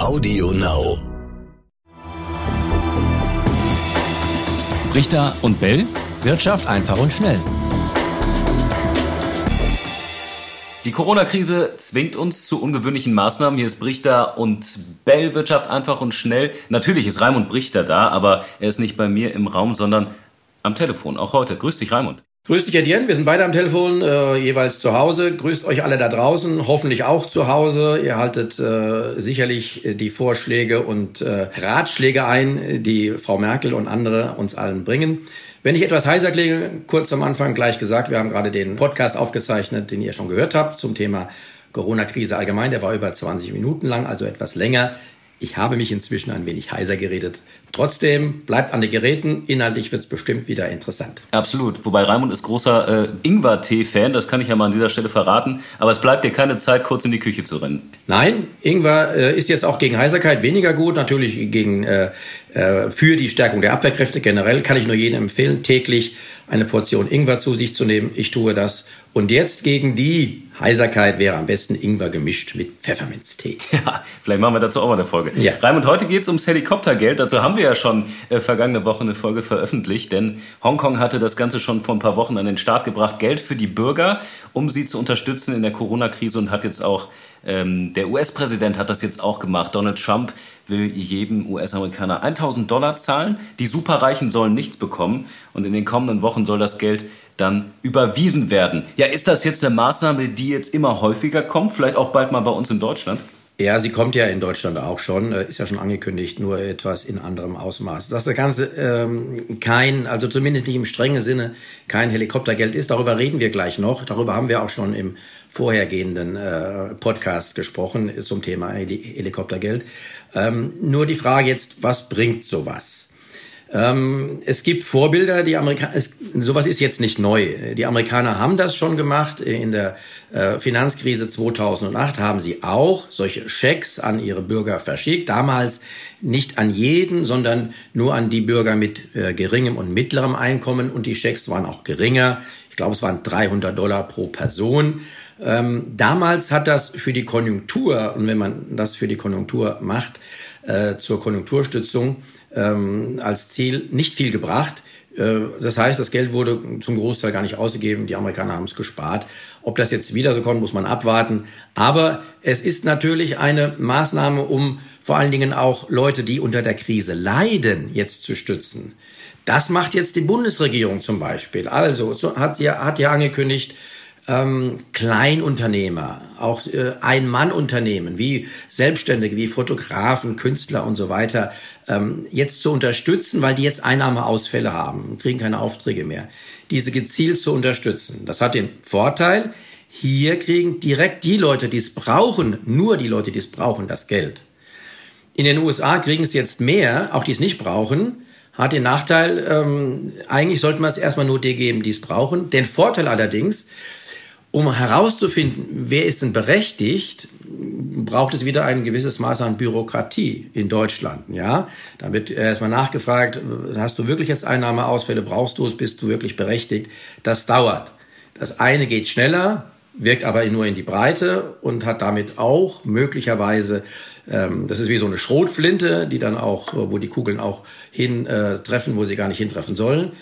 Audio Now. Richter und Bell. Wirtschaft einfach und schnell. Die Corona-Krise zwingt uns zu ungewöhnlichen Maßnahmen. Hier ist Brichter und Bell Wirtschaft einfach und schnell. Natürlich ist Raimund Brichter da, aber er ist nicht bei mir im Raum, sondern am Telefon, auch heute. Grüß dich, Raimund. Grüß dich, Etienne. Wir sind beide am Telefon, äh, jeweils zu Hause. Grüßt euch alle da draußen, hoffentlich auch zu Hause. Ihr haltet äh, sicherlich die Vorschläge und äh, Ratschläge ein, die Frau Merkel und andere uns allen bringen. Wenn ich etwas heiser klinge, kurz am Anfang gleich gesagt, wir haben gerade den Podcast aufgezeichnet, den ihr schon gehört habt zum Thema Corona-Krise allgemein. Der war über 20 Minuten lang, also etwas länger. Ich habe mich inzwischen ein wenig heiser geredet. Trotzdem bleibt an den Geräten. Inhaltlich wird es bestimmt wieder interessant. Absolut. Wobei Raimund ist großer äh, Ingwer-Tee-Fan, das kann ich ja mal an dieser Stelle verraten. Aber es bleibt dir keine Zeit, kurz in die Küche zu rennen. Nein, Ingwer äh, ist jetzt auch gegen Heiserkeit weniger gut. Natürlich gegen, äh, äh, für die Stärkung der Abwehrkräfte generell kann ich nur jedem empfehlen, täglich eine Portion Ingwer zu sich zu nehmen. Ich tue das. Und jetzt gegen die Heiserkeit wäre am besten Ingwer gemischt mit Pfefferminztee. Ja, vielleicht machen wir dazu auch mal eine Folge. Ja. Raimund, heute geht es ums Helikoptergeld. Dazu haben wir ja schon äh, vergangene Woche eine Folge veröffentlicht, denn Hongkong hatte das Ganze schon vor ein paar Wochen an den Start gebracht. Geld für die Bürger, um sie zu unterstützen in der Corona-Krise und hat jetzt auch ähm, der US-Präsident hat das jetzt auch gemacht. Donald Trump will jedem US-Amerikaner 1000 Dollar zahlen. Die Superreichen sollen nichts bekommen. Und in den kommenden Wochen soll das Geld dann überwiesen werden. Ja, ist das jetzt eine Maßnahme, die jetzt immer häufiger kommt? Vielleicht auch bald mal bei uns in Deutschland? Ja, sie kommt ja in Deutschland auch schon, äh, ist ja schon angekündigt, nur etwas in anderem Ausmaß. Dass das Ganze ähm, kein, also zumindest nicht im strengen Sinne, kein Helikoptergeld ist, darüber reden wir gleich noch. Darüber haben wir auch schon im vorhergehenden äh, Podcast gesprochen zum Thema Helikoptergeld. Ähm, nur die Frage jetzt, was bringt sowas? Ähm, es gibt Vorbilder, die Amerikaner, sowas ist jetzt nicht neu. Die Amerikaner haben das schon gemacht. In der äh, Finanzkrise 2008 haben sie auch solche Schecks an ihre Bürger verschickt. Damals nicht an jeden, sondern nur an die Bürger mit äh, geringem und mittlerem Einkommen. Und die Schecks waren auch geringer. Ich glaube, es waren 300 Dollar pro Person. Ähm, damals hat das für die Konjunktur, und wenn man das für die Konjunktur macht, äh, zur Konjunkturstützung, ähm, als Ziel nicht viel gebracht. Äh, das heißt, das Geld wurde zum Großteil gar nicht ausgegeben. Die Amerikaner haben es gespart. Ob das jetzt wieder so kommt, muss man abwarten. Aber es ist natürlich eine Maßnahme, um vor allen Dingen auch Leute, die unter der Krise leiden, jetzt zu stützen. Das macht jetzt die Bundesregierung zum Beispiel. Also hat sie hat ja angekündigt, ähm, Kleinunternehmer, auch äh, Ein-Mann-Unternehmen wie Selbstständige, wie Fotografen, Künstler und so weiter ähm, jetzt zu unterstützen, weil die jetzt Einnahmeausfälle haben, kriegen keine Aufträge mehr, diese gezielt zu unterstützen. Das hat den Vorteil, hier kriegen direkt die Leute, die es brauchen, nur die Leute, die es brauchen, das Geld. In den USA kriegen es jetzt mehr, auch die es nicht brauchen, hat den Nachteil, ähm, eigentlich sollte man es erstmal nur die geben, die es brauchen. Den Vorteil allerdings, um herauszufinden, wer ist denn berechtigt, braucht es wieder ein gewisses Maß an Bürokratie in Deutschland. Ja, da wird erstmal nachgefragt, hast du wirklich jetzt Einnahmeausfälle, brauchst du es, bist du wirklich berechtigt? Das dauert. Das eine geht schneller, wirkt aber nur in die Breite und hat damit auch möglicherweise, ähm, das ist wie so eine Schrotflinte, die dann auch, wo die Kugeln auch hin äh, treffen, wo sie gar nicht hintreffen sollen.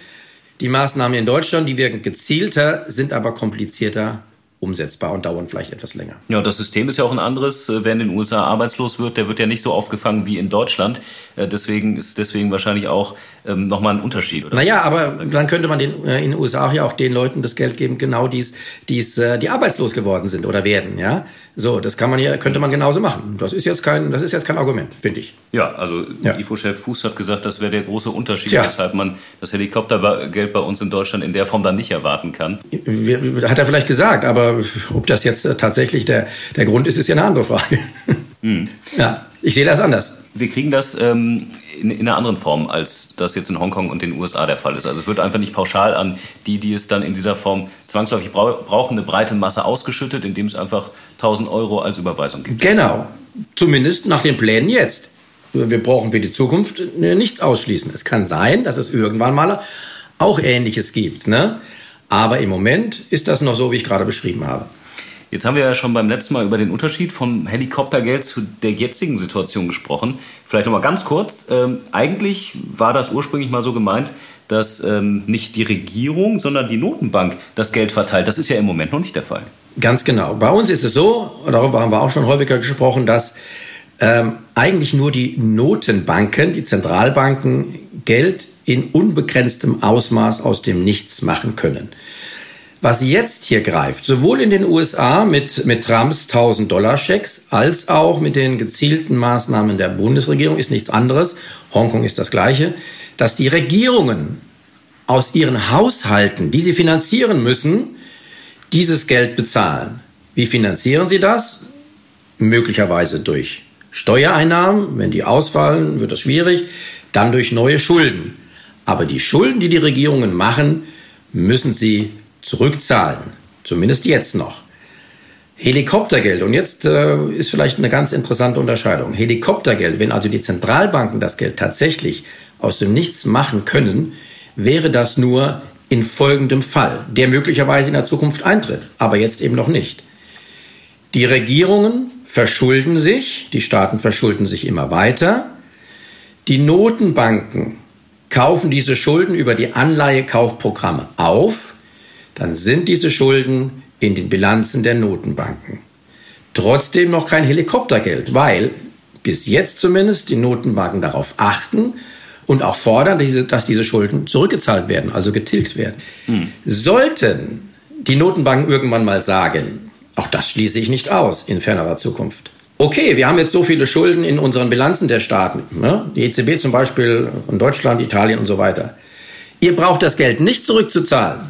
Die Maßnahmen in Deutschland, die wirken gezielter, sind aber komplizierter umsetzbar und dauern vielleicht etwas länger. Ja, das System ist ja auch ein anderes. Wer in den USA arbeitslos wird, der wird ja nicht so aufgefangen wie in Deutschland. Äh, deswegen ist deswegen wahrscheinlich auch ähm, nochmal ein Unterschied. Oder? Naja, aber dann könnte man den, äh, in den USA ja auch den Leuten das Geld geben, genau dies, dies, äh, die arbeitslos geworden sind oder werden. Ja, so, das kann man ja, könnte man genauso machen. Das ist jetzt kein, das ist jetzt kein Argument, finde ich. Ja, also ja. IFO-Chef Fuß hat gesagt, das wäre der große Unterschied, Tja. weshalb man das Helikoptergeld bei uns in Deutschland in der Form dann nicht erwarten kann. Hat er vielleicht gesagt, aber ob das jetzt tatsächlich der, der Grund ist, ist ja eine andere Frage. Hm. Ja, ich sehe das anders. Wir kriegen das ähm, in, in, einer anderen Form, als das jetzt in Hongkong und den USA der Fall ist. Also es wird einfach nicht pauschal an die, die es dann in dieser Form zwangsläufig brauchen, eine breite Masse ausgeschüttet, indem es einfach 1000 Euro als Überweisung gibt. Genau, zumindest nach den Plänen jetzt. Wir brauchen für die Zukunft nichts ausschließen. Es kann sein, dass es irgendwann mal auch Ähnliches gibt. Ne? Aber im Moment ist das noch so, wie ich gerade beschrieben habe. Jetzt haben wir ja schon beim letzten Mal über den Unterschied vom Helikoptergeld zu der jetzigen Situation gesprochen. Vielleicht nochmal ganz kurz. Ähm, eigentlich war das ursprünglich mal so gemeint, dass ähm, nicht die Regierung, sondern die Notenbank das Geld verteilt. Das ist ja im Moment noch nicht der Fall. Ganz genau. Bei uns ist es so, darüber haben wir auch schon häufiger gesprochen, dass ähm, eigentlich nur die Notenbanken, die Zentralbanken, Geld in unbegrenztem Ausmaß aus dem Nichts machen können. Was jetzt hier greift, sowohl in den USA mit, mit Trumps 1000-Dollar-Schecks als auch mit den gezielten Maßnahmen der Bundesregierung, ist nichts anderes. Hongkong ist das Gleiche, dass die Regierungen aus ihren Haushalten, die sie finanzieren müssen, dieses Geld bezahlen. Wie finanzieren sie das? Möglicherweise durch Steuereinnahmen. Wenn die ausfallen, wird das schwierig. Dann durch neue Schulden. Aber die Schulden, die die Regierungen machen, müssen sie zurückzahlen. Zumindest jetzt noch. Helikoptergeld, und jetzt äh, ist vielleicht eine ganz interessante Unterscheidung. Helikoptergeld, wenn also die Zentralbanken das Geld tatsächlich aus dem Nichts machen können, wäre das nur in folgendem Fall, der möglicherweise in der Zukunft eintritt, aber jetzt eben noch nicht. Die Regierungen verschulden sich, die Staaten verschulden sich immer weiter, die Notenbanken kaufen diese Schulden über die Anleihekaufprogramme auf, dann sind diese Schulden in den Bilanzen der Notenbanken. Trotzdem noch kein Helikoptergeld, weil bis jetzt zumindest die Notenbanken darauf achten und auch fordern, dass diese Schulden zurückgezahlt werden, also getilgt werden. Hm. Sollten die Notenbanken irgendwann mal sagen, auch das schließe ich nicht aus in fernerer Zukunft. Okay, wir haben jetzt so viele Schulden in unseren Bilanzen der Staaten, ne? die EZB zum Beispiel in Deutschland, Italien und so weiter. Ihr braucht das Geld nicht zurückzuzahlen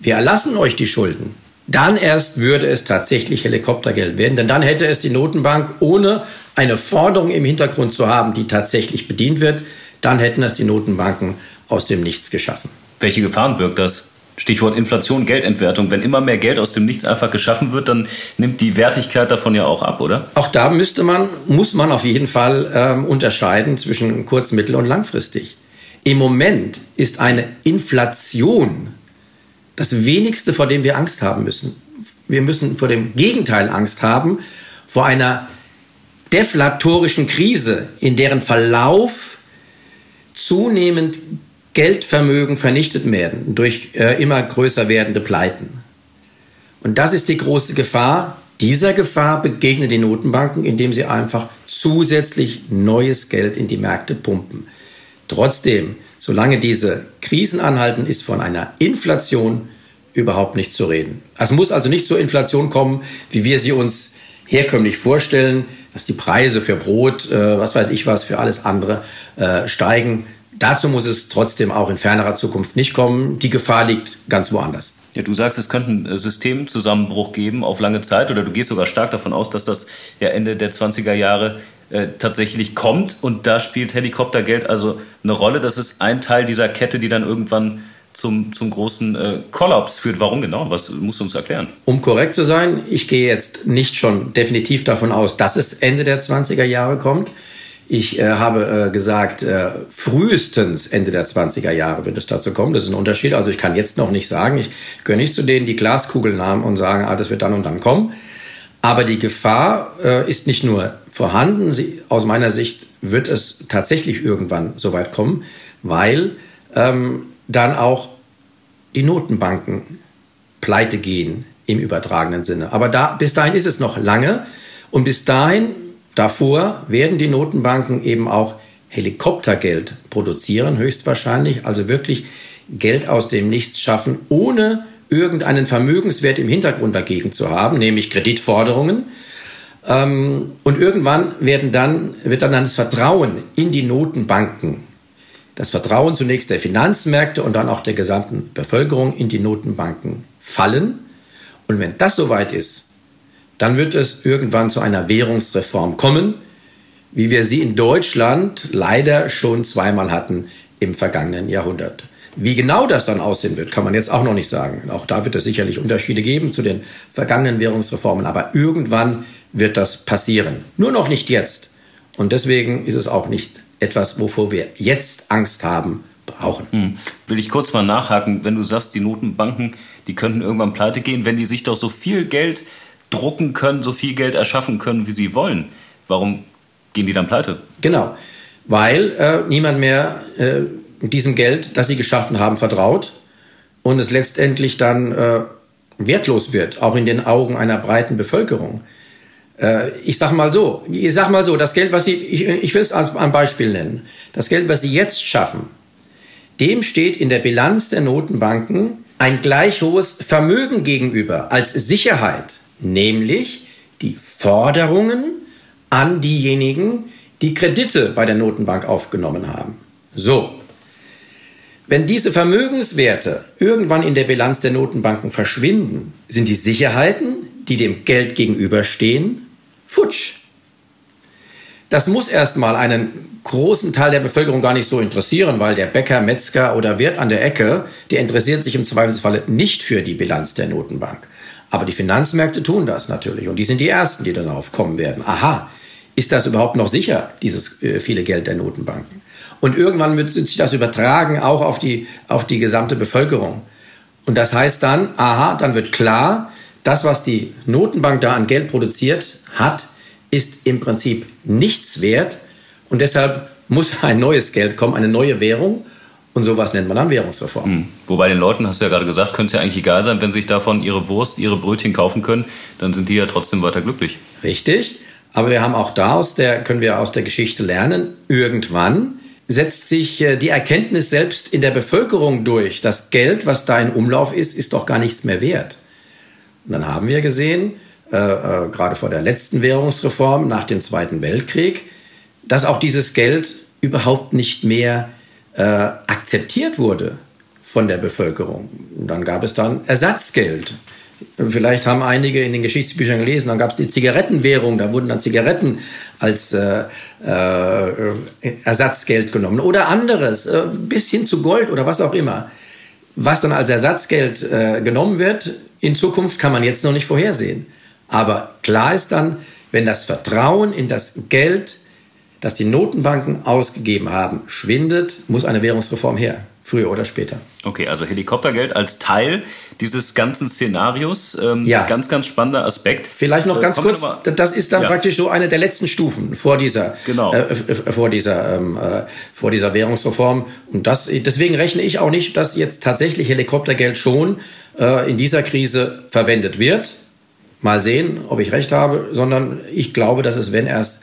wir erlassen euch die Schulden, dann erst würde es tatsächlich Helikoptergeld werden, denn dann hätte es die Notenbank ohne eine Forderung im Hintergrund zu haben, die tatsächlich bedient wird, dann hätten es die Notenbanken aus dem Nichts geschaffen. Welche Gefahren birgt das? Stichwort Inflation, Geldentwertung. Wenn immer mehr Geld aus dem Nichts einfach geschaffen wird, dann nimmt die Wertigkeit davon ja auch ab, oder? Auch da müsste man, muss man auf jeden Fall ähm, unterscheiden zwischen kurz-, mittel- und langfristig. Im Moment ist eine Inflation das wenigste, vor dem wir Angst haben müssen. Wir müssen vor dem Gegenteil Angst haben, vor einer deflatorischen Krise, in deren Verlauf zunehmend Geldvermögen vernichtet werden durch äh, immer größer werdende Pleiten. Und das ist die große Gefahr. Dieser Gefahr begegnen die Notenbanken, indem sie einfach zusätzlich neues Geld in die Märkte pumpen. Trotzdem Solange diese Krisen anhalten, ist von einer Inflation überhaupt nicht zu reden. Es muss also nicht zur Inflation kommen, wie wir sie uns herkömmlich vorstellen, dass die Preise für Brot, äh, was weiß ich was, für alles andere äh, steigen. Dazu muss es trotzdem auch in fernerer Zukunft nicht kommen. Die Gefahr liegt ganz woanders. Ja, du sagst, es könnte einen äh, Systemzusammenbruch geben auf lange Zeit oder du gehst sogar stark davon aus, dass das ja Ende der 20er Jahre äh, tatsächlich kommt und da spielt Helikoptergeld also eine Rolle. Das ist ein Teil dieser Kette, die dann irgendwann zum, zum großen äh, Kollaps führt. Warum genau? Was musst du uns erklären? Um korrekt zu sein, ich gehe jetzt nicht schon definitiv davon aus, dass es Ende der 20er Jahre kommt. Ich äh, habe äh, gesagt, äh, frühestens Ende der 20er Jahre wird es dazu kommen. Das ist ein Unterschied. Also ich kann jetzt noch nicht sagen, ich gehöre nicht zu denen, die Glaskugeln haben und sagen, ah, das wird dann und dann kommen. Aber die Gefahr äh, ist nicht nur vorhanden, sie, aus meiner Sicht wird es tatsächlich irgendwann so weit kommen, weil ähm, dann auch die Notenbanken pleite gehen im übertragenen Sinne. Aber da, bis dahin ist es noch lange und bis dahin, davor, werden die Notenbanken eben auch Helikoptergeld produzieren, höchstwahrscheinlich, also wirklich Geld aus dem Nichts schaffen, ohne irgendeinen Vermögenswert im Hintergrund dagegen zu haben, nämlich Kreditforderungen. Ähm, und irgendwann werden dann, wird dann das Vertrauen in die Notenbanken, das Vertrauen zunächst der Finanzmärkte und dann auch der gesamten Bevölkerung in die Notenbanken fallen. Und wenn das soweit ist, dann wird es irgendwann zu einer Währungsreform kommen, wie wir sie in Deutschland leider schon zweimal hatten im vergangenen Jahrhundert. Wie genau das dann aussehen wird, kann man jetzt auch noch nicht sagen. Auch da wird es sicherlich Unterschiede geben zu den vergangenen Währungsreformen. Aber irgendwann wird das passieren. Nur noch nicht jetzt. Und deswegen ist es auch nicht etwas, wovor wir jetzt Angst haben, brauchen. Hm. Will ich kurz mal nachhaken, wenn du sagst, die Notenbanken, die könnten irgendwann pleite gehen, wenn die sich doch so viel Geld drucken können, so viel Geld erschaffen können, wie sie wollen. Warum gehen die dann pleite? Genau, weil äh, niemand mehr äh, diesem Geld, das sie geschaffen haben, vertraut und es letztendlich dann äh, wertlos wird, auch in den Augen einer breiten Bevölkerung. Äh, ich sag mal so, ich sag mal so, das Geld, was sie, ich, ich will es als ein Beispiel nennen, das Geld, was sie jetzt schaffen, dem steht in der Bilanz der Notenbanken ein gleich hohes Vermögen gegenüber als Sicherheit, nämlich die Forderungen an diejenigen, die Kredite bei der Notenbank aufgenommen haben. So. Wenn diese Vermögenswerte irgendwann in der Bilanz der Notenbanken verschwinden, sind die Sicherheiten, die dem Geld gegenüberstehen, futsch. Das muss erstmal einen großen Teil der Bevölkerung gar nicht so interessieren, weil der Bäcker, Metzger oder Wirt an der Ecke, der interessiert sich im Zweifelsfalle nicht für die Bilanz der Notenbank. Aber die Finanzmärkte tun das natürlich und die sind die Ersten, die darauf kommen werden. Aha, ist das überhaupt noch sicher, dieses äh, viele Geld der Notenbanken? Und irgendwann wird sich das übertragen auch auf die, auf die gesamte Bevölkerung. Und das heißt dann, aha, dann wird klar, das, was die Notenbank da an Geld produziert hat, ist im Prinzip nichts wert und deshalb muss ein neues Geld kommen, eine neue Währung. Und sowas nennt man dann Währungsreform. Mhm. Wobei den Leuten, hast du ja gerade gesagt, könnte es ja eigentlich egal sein, wenn sie sich davon ihre Wurst, ihre Brötchen kaufen können, dann sind die ja trotzdem weiter glücklich. Richtig. Aber wir haben auch da aus der, können wir aus der Geschichte lernen, irgendwann setzt sich äh, die Erkenntnis selbst in der Bevölkerung durch. Das Geld, was da in Umlauf ist, ist doch gar nichts mehr wert. Und dann haben wir gesehen, äh, äh, gerade vor der letzten Währungsreform nach dem Zweiten Weltkrieg, dass auch dieses Geld überhaupt nicht mehr äh, akzeptiert wurde von der Bevölkerung. Und dann gab es dann Ersatzgeld. Vielleicht haben einige in den Geschichtsbüchern gelesen, dann gab es die Zigarettenwährung, da wurden dann Zigaretten als äh, äh, Ersatzgeld genommen oder anderes, äh, bis hin zu Gold oder was auch immer. Was dann als Ersatzgeld äh, genommen wird, in Zukunft kann man jetzt noch nicht vorhersehen. Aber klar ist dann, wenn das Vertrauen in das Geld, das die Notenbanken ausgegeben haben, schwindet, muss eine Währungsreform her. Früher oder später. Okay, also Helikoptergeld als Teil dieses ganzen Szenarios. Ähm, ja. Ganz, ganz spannender Aspekt. Vielleicht noch äh, ganz kurz, mal, das ist dann ja. praktisch so eine der letzten Stufen vor dieser, genau. äh, vor dieser, ähm, äh, vor dieser Währungsreform. Und das, deswegen rechne ich auch nicht, dass jetzt tatsächlich Helikoptergeld schon äh, in dieser Krise verwendet wird mal sehen, ob ich recht habe, sondern ich glaube, dass es, wenn erst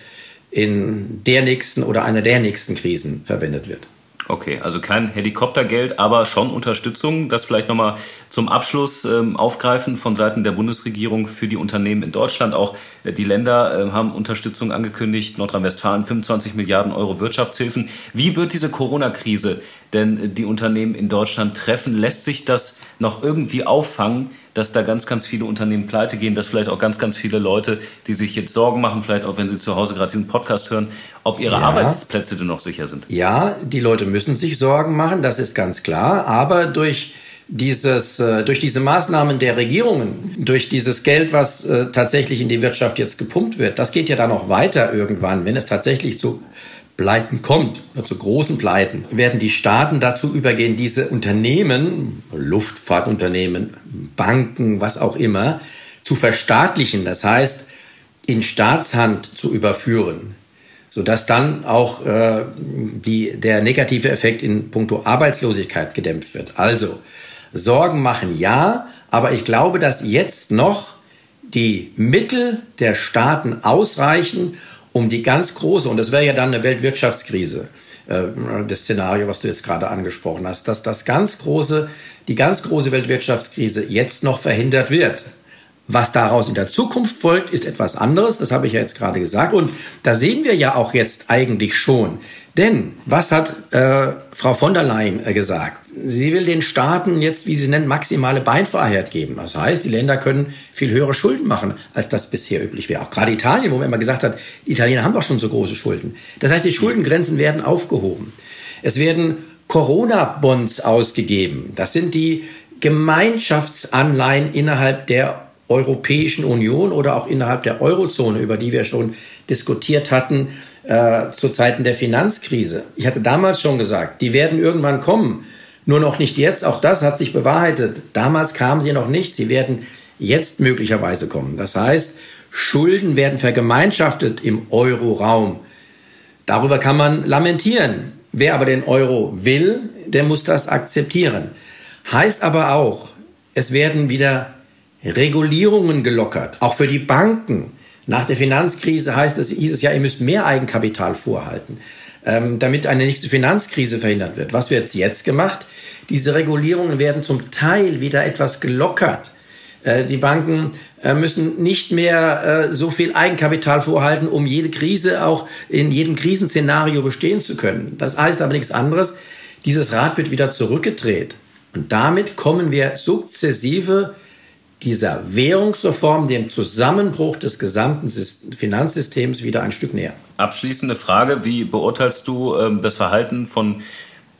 in der nächsten oder einer der nächsten Krisen verwendet wird. Okay, also kein Helikoptergeld, aber schon Unterstützung. Das vielleicht nochmal zum Abschluss ähm, aufgreifen von Seiten der Bundesregierung für die Unternehmen in Deutschland. Auch äh, die Länder äh, haben Unterstützung angekündigt. Nordrhein-Westfalen 25 Milliarden Euro Wirtschaftshilfen. Wie wird diese Corona-Krise denn äh, die Unternehmen in Deutschland treffen? Lässt sich das noch irgendwie auffangen? Dass da ganz, ganz viele Unternehmen pleite gehen, dass vielleicht auch ganz, ganz viele Leute, die sich jetzt Sorgen machen, vielleicht auch wenn sie zu Hause gerade diesen Podcast hören, ob ihre ja. Arbeitsplätze denn noch sicher sind. Ja, die Leute müssen sich Sorgen machen, das ist ganz klar, aber durch dieses, äh, durch diese Maßnahmen der Regierungen, durch dieses Geld, was äh, tatsächlich in die Wirtschaft jetzt gepumpt wird, das geht ja dann noch weiter irgendwann, wenn es tatsächlich zu Pleiten kommt, zu großen Pleiten, werden die Staaten dazu übergehen, diese Unternehmen, Luftfahrtunternehmen, Banken, was auch immer, zu verstaatlichen. Das heißt, in Staatshand zu überführen, sodass dann auch äh, die, der negative Effekt in puncto Arbeitslosigkeit gedämpft wird. Also Sorgen machen ja, aber ich glaube, dass jetzt noch die Mittel der Staaten ausreichen, um die ganz große, und das wäre ja dann eine Weltwirtschaftskrise, äh, das Szenario, was du jetzt gerade angesprochen hast, dass das ganz große, die ganz große Weltwirtschaftskrise jetzt noch verhindert wird. Was daraus in der Zukunft folgt, ist etwas anderes, das habe ich ja jetzt gerade gesagt. Und da sehen wir ja auch jetzt eigentlich schon, denn was hat äh, Frau von der Leyen äh, gesagt? Sie will den Staaten jetzt, wie sie nennen, maximale Beinfreiheit geben. Das heißt, die Länder können viel höhere Schulden machen, als das bisher üblich wäre. Auch gerade Italien, wo man immer gesagt hat, die Italiener haben doch schon so große Schulden. Das heißt, die Schuldengrenzen werden aufgehoben. Es werden Corona-Bonds ausgegeben. Das sind die Gemeinschaftsanleihen innerhalb der Europäischen Union oder auch innerhalb der Eurozone, über die wir schon diskutiert hatten äh, zu Zeiten der Finanzkrise. Ich hatte damals schon gesagt, die werden irgendwann kommen. Nur noch nicht jetzt. Auch das hat sich bewahrheitet. Damals kamen sie noch nicht. Sie werden jetzt möglicherweise kommen. Das heißt, Schulden werden vergemeinschaftet im Euro-Raum. Darüber kann man lamentieren. Wer aber den Euro will, der muss das akzeptieren. Heißt aber auch, es werden wieder Regulierungen gelockert, auch für die Banken. Nach der Finanzkrise heißt es, hieß es ja, ihr müsst mehr Eigenkapital vorhalten, ähm, damit eine nächste Finanzkrise verhindert wird. Was wird jetzt gemacht? Diese Regulierungen werden zum Teil wieder etwas gelockert. Äh, die Banken äh, müssen nicht mehr äh, so viel Eigenkapital vorhalten, um jede Krise auch in jedem Krisenszenario bestehen zu können. Das heißt aber nichts anderes. Dieses Rad wird wieder zurückgedreht. Und damit kommen wir sukzessive dieser Währungsreform, dem Zusammenbruch des gesamten Finanzsystems wieder ein Stück näher. Abschließende Frage, wie beurteilst du ähm, das Verhalten von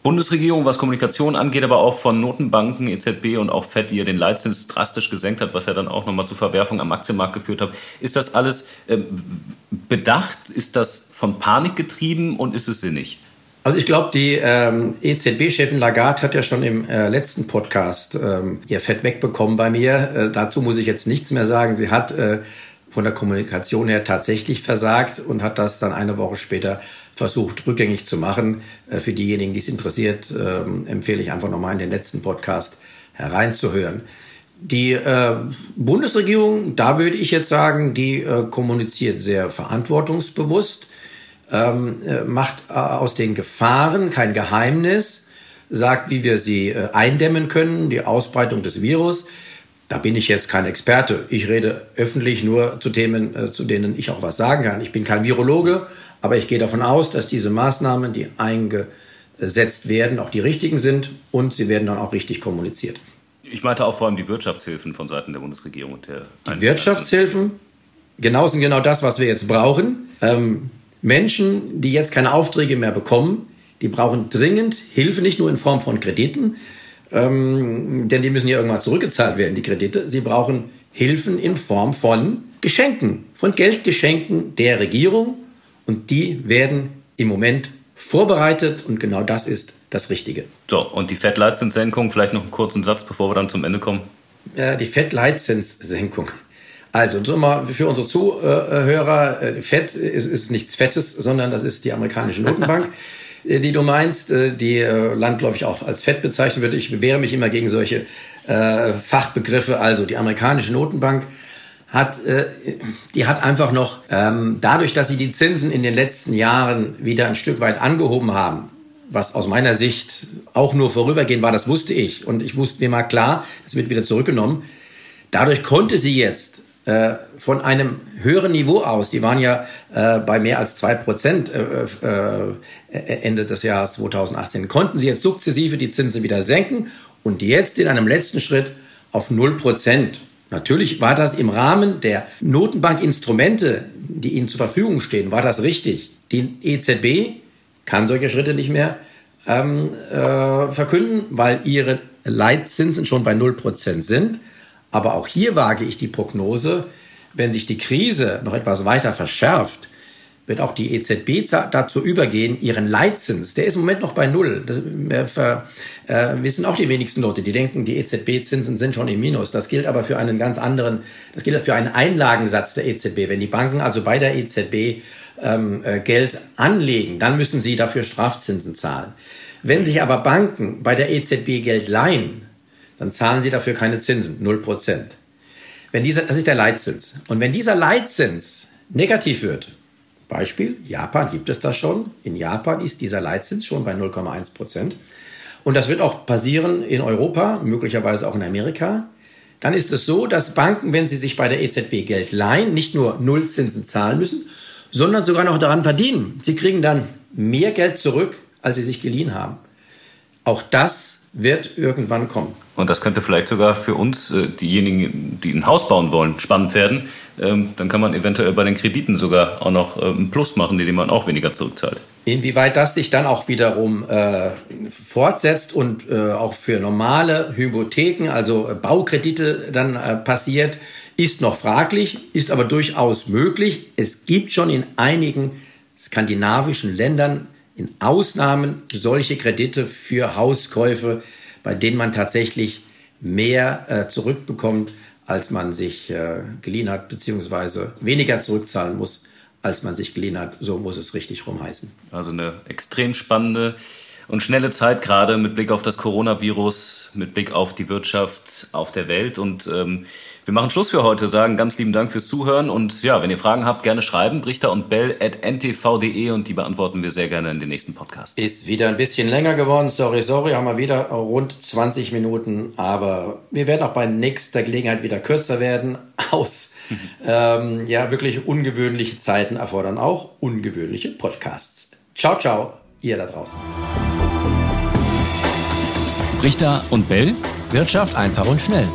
Bundesregierung, was Kommunikation angeht, aber auch von Notenbanken, EZB und auch FED, die ja den Leitzins drastisch gesenkt hat, was ja dann auch nochmal zu Verwerfung am Aktienmarkt geführt hat. Ist das alles ähm, bedacht? Ist das von Panik getrieben und ist es sinnig? Also ich glaube, die ähm, EZB-Chefin Lagarde hat ja schon im äh, letzten Podcast ähm, ihr Fett wegbekommen bei mir. Äh, dazu muss ich jetzt nichts mehr sagen. Sie hat äh, von der Kommunikation her tatsächlich versagt und hat das dann eine Woche später versucht rückgängig zu machen. Äh, für diejenigen, die es interessiert, ähm, empfehle ich einfach nochmal in den letzten Podcast hereinzuhören. Die äh, Bundesregierung, da würde ich jetzt sagen, die äh, kommuniziert sehr verantwortungsbewusst ähm, äh, macht äh, aus den Gefahren kein Geheimnis, sagt, wie wir sie äh, eindämmen können, die Ausbreitung des Virus. Da bin ich jetzt kein Experte. Ich rede öffentlich nur zu Themen, äh, zu denen ich auch was sagen kann. Ich bin kein Virologe, aber ich gehe davon aus, dass diese Maßnahmen, die eingesetzt werden, auch die richtigen sind und sie werden dann auch richtig kommuniziert. Ich meinte auch vor allem die Wirtschaftshilfen von Seiten der Bundesregierung und der. Die Wirtschaftshilfen, genau sind genau das, was wir jetzt brauchen. Ähm, Menschen, die jetzt keine Aufträge mehr bekommen, die brauchen dringend Hilfe, nicht nur in Form von Krediten, ähm, denn die müssen ja irgendwann zurückgezahlt werden, die Kredite. Sie brauchen Hilfen in Form von Geschenken, von Geldgeschenken der Regierung und die werden im Moment vorbereitet und genau das ist das Richtige. So, und die Fettleitzinssenkung, vielleicht noch einen kurzen Satz, bevor wir dann zum Ende kommen. Ja, die Fettleitzinssenkung. Also, so mal für unsere Zuhörer, äh, Fett ist, ist nichts Fettes, sondern das ist die amerikanische Notenbank, äh, die du meinst, äh, die landläufig auch als Fett bezeichnet wird. Ich wehre mich immer gegen solche äh, Fachbegriffe. Also, die amerikanische Notenbank hat, äh, die hat einfach noch, ähm, dadurch, dass sie die Zinsen in den letzten Jahren wieder ein Stück weit angehoben haben, was aus meiner Sicht auch nur vorübergehend war, das wusste ich. Und ich wusste mir mal klar, das wird wieder zurückgenommen. Dadurch konnte sie jetzt äh, von einem höheren Niveau aus, die waren ja äh, bei mehr als zwei Prozent äh, äh, Ende des Jahres 2018, konnten sie jetzt sukzessive die Zinsen wieder senken und jetzt in einem letzten Schritt auf null Prozent. Natürlich war das im Rahmen der Notenbankinstrumente, die ihnen zur Verfügung stehen, war das richtig. Die EZB kann solche Schritte nicht mehr ähm, äh, verkünden, weil ihre Leitzinsen schon bei null Prozent sind. Aber auch hier wage ich die Prognose, wenn sich die Krise noch etwas weiter verschärft, wird auch die EZB dazu übergehen, ihren Leitzins, der ist im Moment noch bei Null. Das äh, wissen auch die wenigsten Leute, die denken, die EZB-Zinsen sind schon im Minus. Das gilt aber für einen ganz anderen, das gilt für einen Einlagensatz der EZB. Wenn die Banken also bei der EZB ähm, äh, Geld anlegen, dann müssen sie dafür Strafzinsen zahlen. Wenn sich aber Banken bei der EZB Geld leihen, dann zahlen Sie dafür keine Zinsen, 0 Prozent. Wenn dieser, das ist der Leitzins. Und wenn dieser Leitzins negativ wird, Beispiel, Japan gibt es das schon. In Japan ist dieser Leitzins schon bei 0,1 Prozent. Und das wird auch passieren in Europa, möglicherweise auch in Amerika. Dann ist es so, dass Banken, wenn sie sich bei der EZB Geld leihen, nicht nur Nullzinsen zahlen müssen, sondern sogar noch daran verdienen. Sie kriegen dann mehr Geld zurück, als sie sich geliehen haben. Auch das wird irgendwann kommen. Und das könnte vielleicht sogar für uns, äh, diejenigen, die ein Haus bauen wollen, spannend werden. Ähm, dann kann man eventuell bei den Krediten sogar auch noch äh, einen Plus machen, indem man auch weniger zurückzahlt. Inwieweit das sich dann auch wiederum äh, fortsetzt und äh, auch für normale Hypotheken, also Baukredite dann äh, passiert, ist noch fraglich, ist aber durchaus möglich. Es gibt schon in einigen skandinavischen Ländern in Ausnahmen solche Kredite für Hauskäufe, bei denen man tatsächlich mehr äh, zurückbekommt, als man sich äh, geliehen hat, beziehungsweise weniger zurückzahlen muss, als man sich geliehen hat. So muss es richtig rum heißen. Also eine extrem spannende und schnelle Zeit gerade mit Blick auf das Coronavirus, mit Blick auf die Wirtschaft auf der Welt. Und ähm, wir machen Schluss für heute, sagen ganz lieben Dank fürs Zuhören. Und ja, wenn ihr Fragen habt, gerne schreiben. Brichter und Bell at ntv.de und die beantworten wir sehr gerne in den nächsten Podcasts. Ist wieder ein bisschen länger geworden. Sorry, sorry, haben wir wieder rund 20 Minuten. Aber wir werden auch bei nächster Gelegenheit wieder kürzer werden. Aus ähm, ja, wirklich ungewöhnliche Zeiten erfordern auch ungewöhnliche Podcasts. Ciao, ciao, ihr da draußen. Richter und Bell. Wirtschaft einfach und schnell.